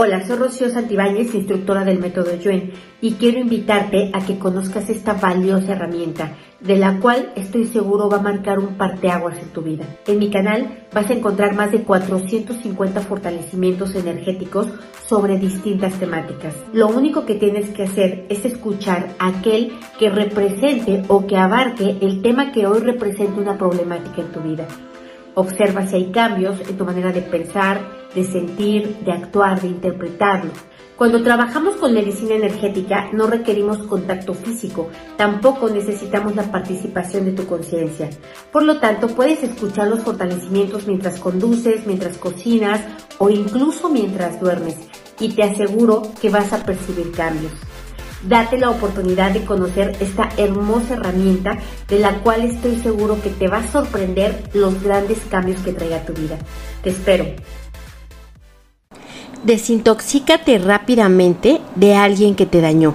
Hola, soy Rocío Santibáñez, instructora del método Yuen, y quiero invitarte a que conozcas esta valiosa herramienta, de la cual estoy seguro va a marcar un parteaguas en tu vida. En mi canal vas a encontrar más de 450 fortalecimientos energéticos sobre distintas temáticas. Lo único que tienes que hacer es escuchar aquel que represente o que abarque el tema que hoy representa una problemática en tu vida. Observa si hay cambios en tu manera de pensar, de sentir, de actuar, de interpretarlo. Cuando trabajamos con medicina energética no requerimos contacto físico, tampoco necesitamos la participación de tu conciencia. Por lo tanto, puedes escuchar los fortalecimientos mientras conduces, mientras cocinas o incluso mientras duermes y te aseguro que vas a percibir cambios. Date la oportunidad de conocer esta hermosa herramienta de la cual estoy seguro que te va a sorprender los grandes cambios que traiga tu vida. Te espero. Desintoxícate rápidamente de alguien que te dañó.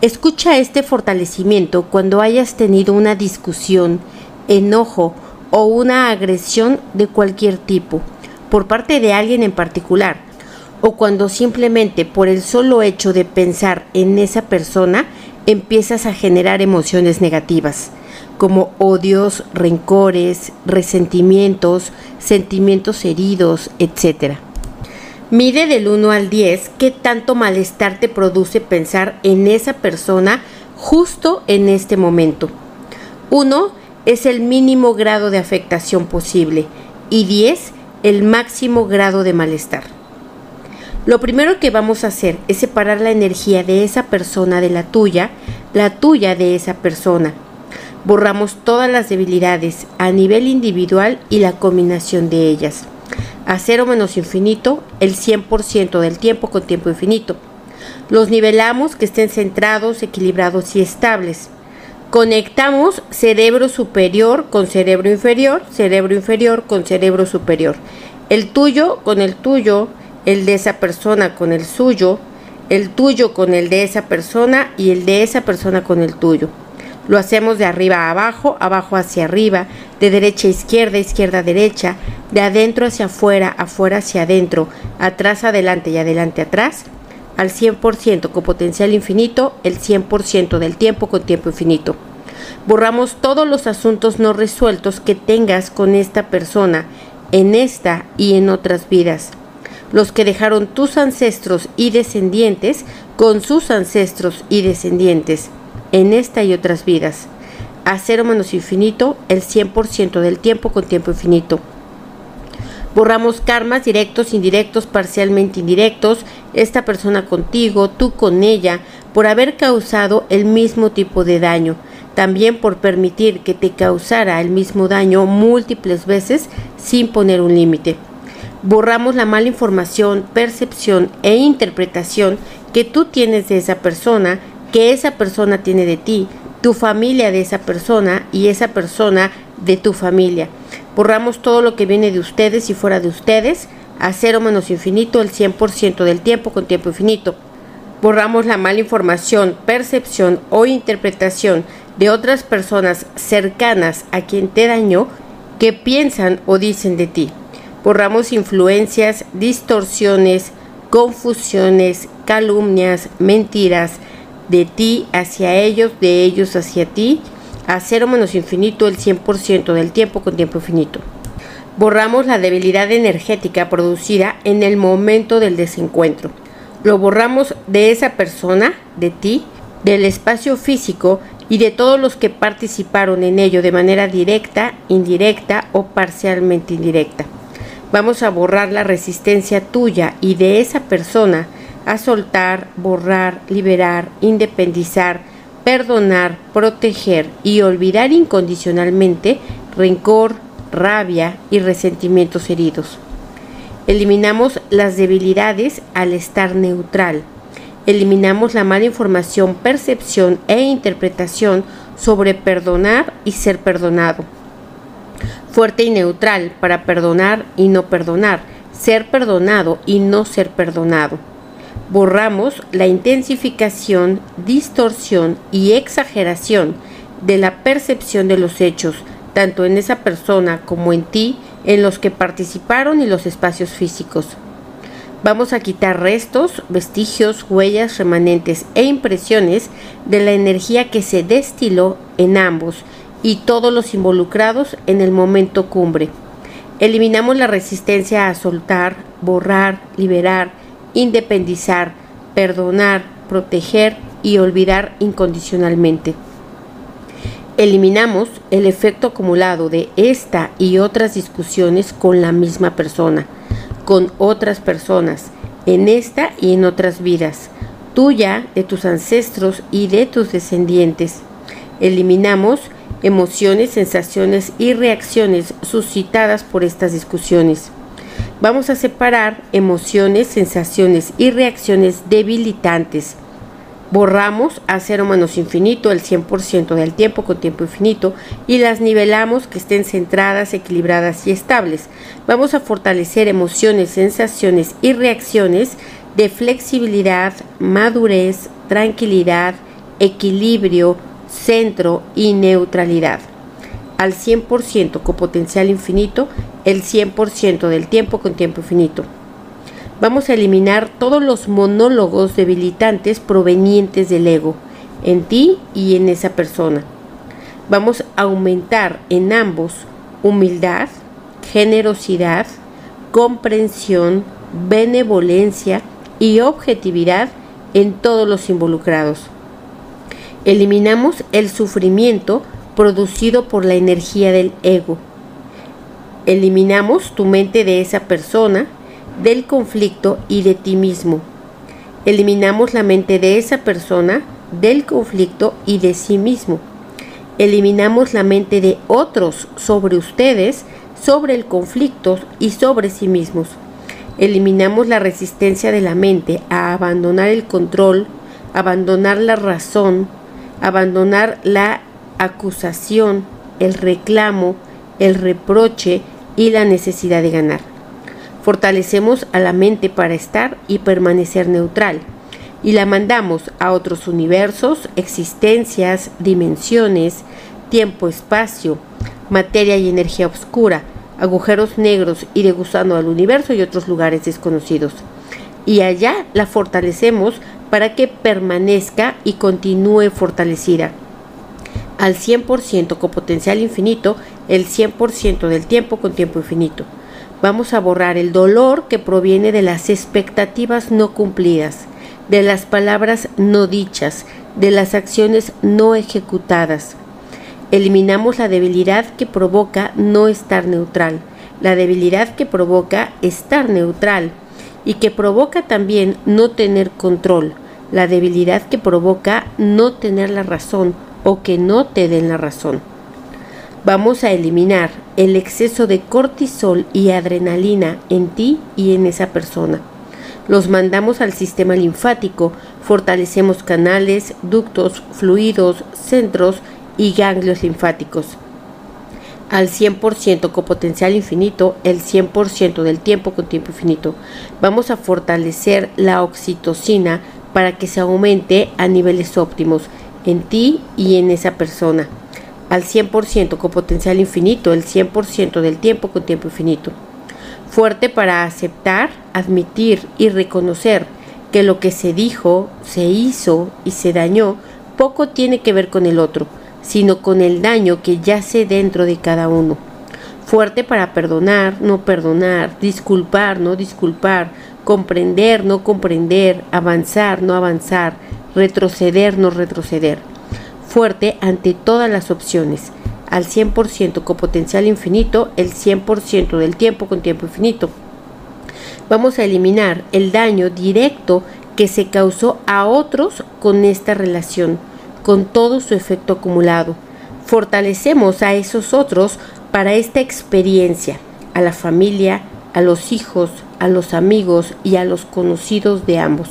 Escucha este fortalecimiento cuando hayas tenido una discusión, enojo o una agresión de cualquier tipo por parte de alguien en particular o cuando simplemente por el solo hecho de pensar en esa persona empiezas a generar emociones negativas, como odios, rencores, resentimientos, sentimientos heridos, etc. Mide del 1 al 10 qué tanto malestar te produce pensar en esa persona justo en este momento. 1 es el mínimo grado de afectación posible y 10 el máximo grado de malestar. Lo primero que vamos a hacer es separar la energía de esa persona de la tuya, la tuya de esa persona. Borramos todas las debilidades a nivel individual y la combinación de ellas. A cero menos infinito, el 100% del tiempo con tiempo infinito. Los nivelamos que estén centrados, equilibrados y estables. Conectamos cerebro superior con cerebro inferior, cerebro inferior con cerebro superior. El tuyo con el tuyo, el de esa persona con el suyo, el tuyo con el de esa persona y el de esa persona con el tuyo. Lo hacemos de arriba a abajo, abajo hacia arriba, de derecha a izquierda, izquierda a derecha, de adentro hacia afuera, afuera hacia adentro, atrás adelante y adelante atrás, al 100% con potencial infinito, el 100% del tiempo con tiempo infinito. Borramos todos los asuntos no resueltos que tengas con esta persona, en esta y en otras vidas los que dejaron tus ancestros y descendientes con sus ancestros y descendientes en esta y otras vidas. A cero menos infinito, el 100% del tiempo con tiempo infinito. Borramos karmas directos, indirectos, parcialmente indirectos, esta persona contigo, tú con ella, por haber causado el mismo tipo de daño. También por permitir que te causara el mismo daño múltiples veces sin poner un límite borramos la mala información, percepción e interpretación que tú tienes de esa persona, que esa persona tiene de ti, tu familia de esa persona y esa persona de tu familia. Borramos todo lo que viene de ustedes y fuera de ustedes, a cero menos infinito el 100% del tiempo con tiempo infinito. Borramos la mala información, percepción o interpretación de otras personas cercanas a quien te dañó que piensan o dicen de ti. Borramos influencias, distorsiones, confusiones, calumnias, mentiras de ti hacia ellos, de ellos hacia ti, a cero menos infinito el 100% del tiempo con tiempo infinito. Borramos la debilidad energética producida en el momento del desencuentro. Lo borramos de esa persona, de ti, del espacio físico y de todos los que participaron en ello de manera directa, indirecta o parcialmente indirecta. Vamos a borrar la resistencia tuya y de esa persona a soltar, borrar, liberar, independizar, perdonar, proteger y olvidar incondicionalmente rencor, rabia y resentimientos heridos. Eliminamos las debilidades al estar neutral. Eliminamos la mala información, percepción e interpretación sobre perdonar y ser perdonado fuerte y neutral para perdonar y no perdonar, ser perdonado y no ser perdonado. Borramos la intensificación, distorsión y exageración de la percepción de los hechos, tanto en esa persona como en ti, en los que participaron y los espacios físicos. Vamos a quitar restos, vestigios, huellas, remanentes e impresiones de la energía que se destiló en ambos y todos los involucrados en el momento cumbre. Eliminamos la resistencia a soltar, borrar, liberar, independizar, perdonar, proteger y olvidar incondicionalmente. Eliminamos el efecto acumulado de esta y otras discusiones con la misma persona, con otras personas, en esta y en otras vidas, tuya, de tus ancestros y de tus descendientes. Eliminamos emociones, sensaciones y reacciones suscitadas por estas discusiones. Vamos a separar emociones, sensaciones y reacciones debilitantes. Borramos a cero menos infinito el 100% del tiempo con tiempo infinito y las nivelamos que estén centradas, equilibradas y estables. Vamos a fortalecer emociones, sensaciones y reacciones de flexibilidad, madurez, tranquilidad, equilibrio, centro y neutralidad. Al 100% con potencial infinito, el 100% del tiempo con tiempo infinito. Vamos a eliminar todos los monólogos debilitantes provenientes del ego, en ti y en esa persona. Vamos a aumentar en ambos humildad, generosidad, comprensión, benevolencia y objetividad en todos los involucrados. Eliminamos el sufrimiento producido por la energía del ego. Eliminamos tu mente de esa persona, del conflicto y de ti mismo. Eliminamos la mente de esa persona, del conflicto y de sí mismo. Eliminamos la mente de otros sobre ustedes, sobre el conflicto y sobre sí mismos. Eliminamos la resistencia de la mente a abandonar el control, abandonar la razón, abandonar la acusación, el reclamo, el reproche y la necesidad de ganar. Fortalecemos a la mente para estar y permanecer neutral y la mandamos a otros universos, existencias, dimensiones, tiempo-espacio, materia y energía oscura, agujeros negros y de gusano al universo y otros lugares desconocidos. Y allá la fortalecemos para que permanezca y continúe fortalecida. Al 100% con potencial infinito, el 100% del tiempo con tiempo infinito. Vamos a borrar el dolor que proviene de las expectativas no cumplidas, de las palabras no dichas, de las acciones no ejecutadas. Eliminamos la debilidad que provoca no estar neutral, la debilidad que provoca estar neutral y que provoca también no tener control, la debilidad que provoca no tener la razón o que no te den la razón. Vamos a eliminar el exceso de cortisol y adrenalina en ti y en esa persona. Los mandamos al sistema linfático, fortalecemos canales, ductos, fluidos, centros y ganglios linfáticos al 100% con potencial infinito, el 100% del tiempo con tiempo infinito. Vamos a fortalecer la oxitocina para que se aumente a niveles óptimos en ti y en esa persona. Al 100% con potencial infinito, el 100% del tiempo con tiempo infinito. Fuerte para aceptar, admitir y reconocer que lo que se dijo, se hizo y se dañó poco tiene que ver con el otro sino con el daño que yace dentro de cada uno. Fuerte para perdonar, no perdonar, disculpar, no disculpar, comprender, no comprender, avanzar, no avanzar, retroceder, no retroceder. Fuerte ante todas las opciones, al 100% con potencial infinito, el 100% del tiempo con tiempo infinito. Vamos a eliminar el daño directo que se causó a otros con esta relación con todo su efecto acumulado. Fortalecemos a esos otros para esta experiencia, a la familia, a los hijos, a los amigos y a los conocidos de ambos.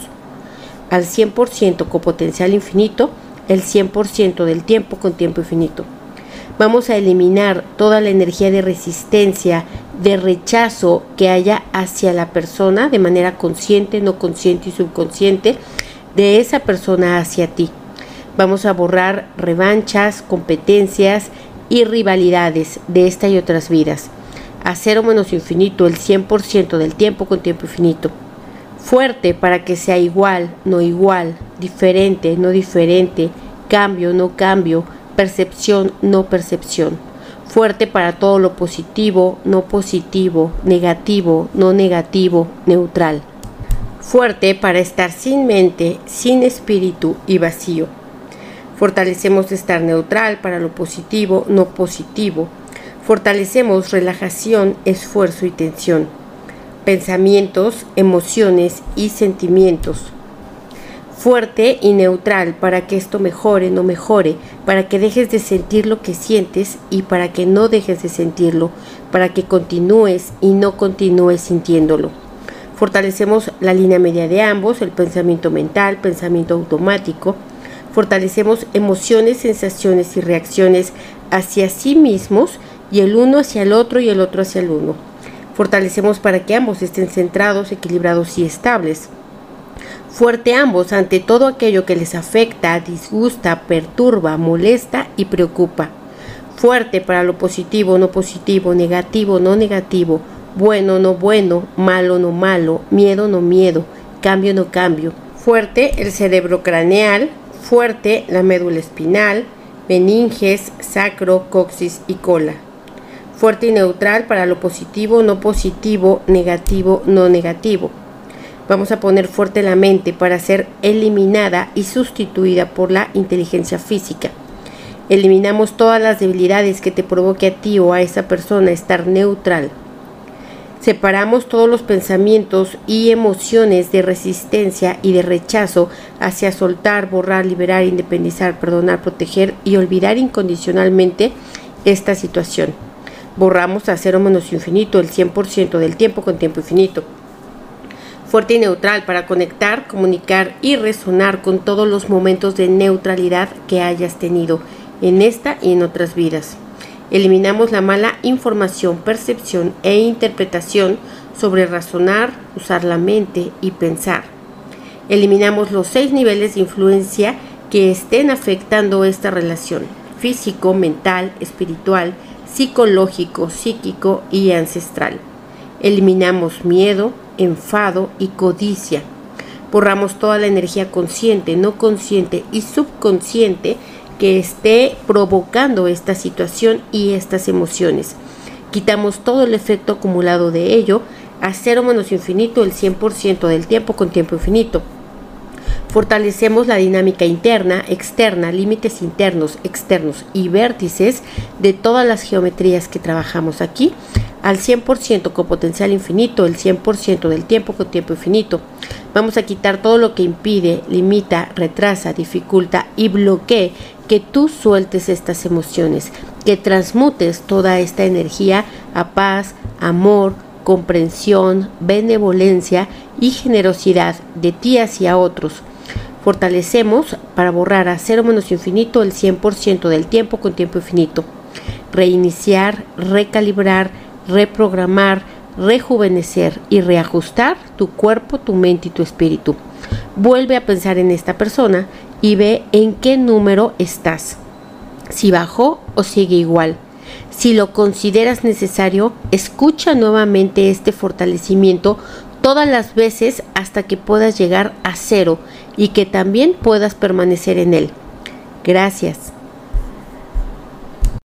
Al 100% con potencial infinito, el 100% del tiempo con tiempo infinito. Vamos a eliminar toda la energía de resistencia, de rechazo que haya hacia la persona de manera consciente, no consciente y subconsciente, de esa persona hacia ti. Vamos a borrar revanchas, competencias y rivalidades de esta y otras vidas. A cero menos infinito el 100% del tiempo con tiempo infinito. Fuerte para que sea igual, no igual, diferente, no diferente, cambio, no cambio, percepción, no percepción. Fuerte para todo lo positivo, no positivo, negativo, no negativo, neutral. Fuerte para estar sin mente, sin espíritu y vacío. Fortalecemos estar neutral para lo positivo, no positivo. Fortalecemos relajación, esfuerzo y tensión. Pensamientos, emociones y sentimientos fuerte y neutral para que esto mejore, no mejore, para que dejes de sentir lo que sientes y para que no dejes de sentirlo, para que continúes y no continúes sintiéndolo. Fortalecemos la línea media de ambos, el pensamiento mental, pensamiento automático. Fortalecemos emociones, sensaciones y reacciones hacia sí mismos y el uno hacia el otro y el otro hacia el uno. Fortalecemos para que ambos estén centrados, equilibrados y estables fuerte ambos ante todo aquello que les afecta, disgusta, perturba, molesta y preocupa. Fuerte para lo positivo, no positivo, negativo, no negativo, bueno, no bueno, malo, no malo, miedo, no miedo, cambio, no cambio. Fuerte el cerebro craneal, fuerte la médula espinal, meninges, sacro, coxis y cola. Fuerte y neutral para lo positivo, no positivo, negativo, no negativo Vamos a poner fuerte la mente para ser eliminada y sustituida por la inteligencia física. Eliminamos todas las debilidades que te provoque a ti o a esa persona estar neutral. Separamos todos los pensamientos y emociones de resistencia y de rechazo hacia soltar, borrar, liberar, independizar, perdonar, proteger y olvidar incondicionalmente esta situación. Borramos a cero menos infinito el 100% del tiempo con tiempo infinito fuerte y neutral para conectar, comunicar y resonar con todos los momentos de neutralidad que hayas tenido en esta y en otras vidas. Eliminamos la mala información, percepción e interpretación sobre razonar, usar la mente y pensar. Eliminamos los seis niveles de influencia que estén afectando esta relación, físico, mental, espiritual, psicológico, psíquico y ancestral. Eliminamos miedo, enfado y codicia. Borramos toda la energía consciente, no consciente y subconsciente que esté provocando esta situación y estas emociones. Quitamos todo el efecto acumulado de ello a cero menos infinito el 100% del tiempo con tiempo infinito. Fortalecemos la dinámica interna, externa, límites internos, externos y vértices de todas las geometrías que trabajamos aquí al 100% con potencial infinito, el 100% del tiempo con tiempo infinito. Vamos a quitar todo lo que impide, limita, retrasa, dificulta y bloquee que tú sueltes estas emociones, que transmutes toda esta energía a paz, amor, comprensión, benevolencia y generosidad de ti hacia otros. Fortalecemos para borrar a cero menos infinito el 100% del tiempo con tiempo infinito. Reiniciar, recalibrar, reprogramar, rejuvenecer y reajustar tu cuerpo, tu mente y tu espíritu. Vuelve a pensar en esta persona y ve en qué número estás. Si bajó o sigue igual. Si lo consideras necesario, escucha nuevamente este fortalecimiento todas las veces hasta que puedas llegar a cero y que también puedas permanecer en él. Gracias.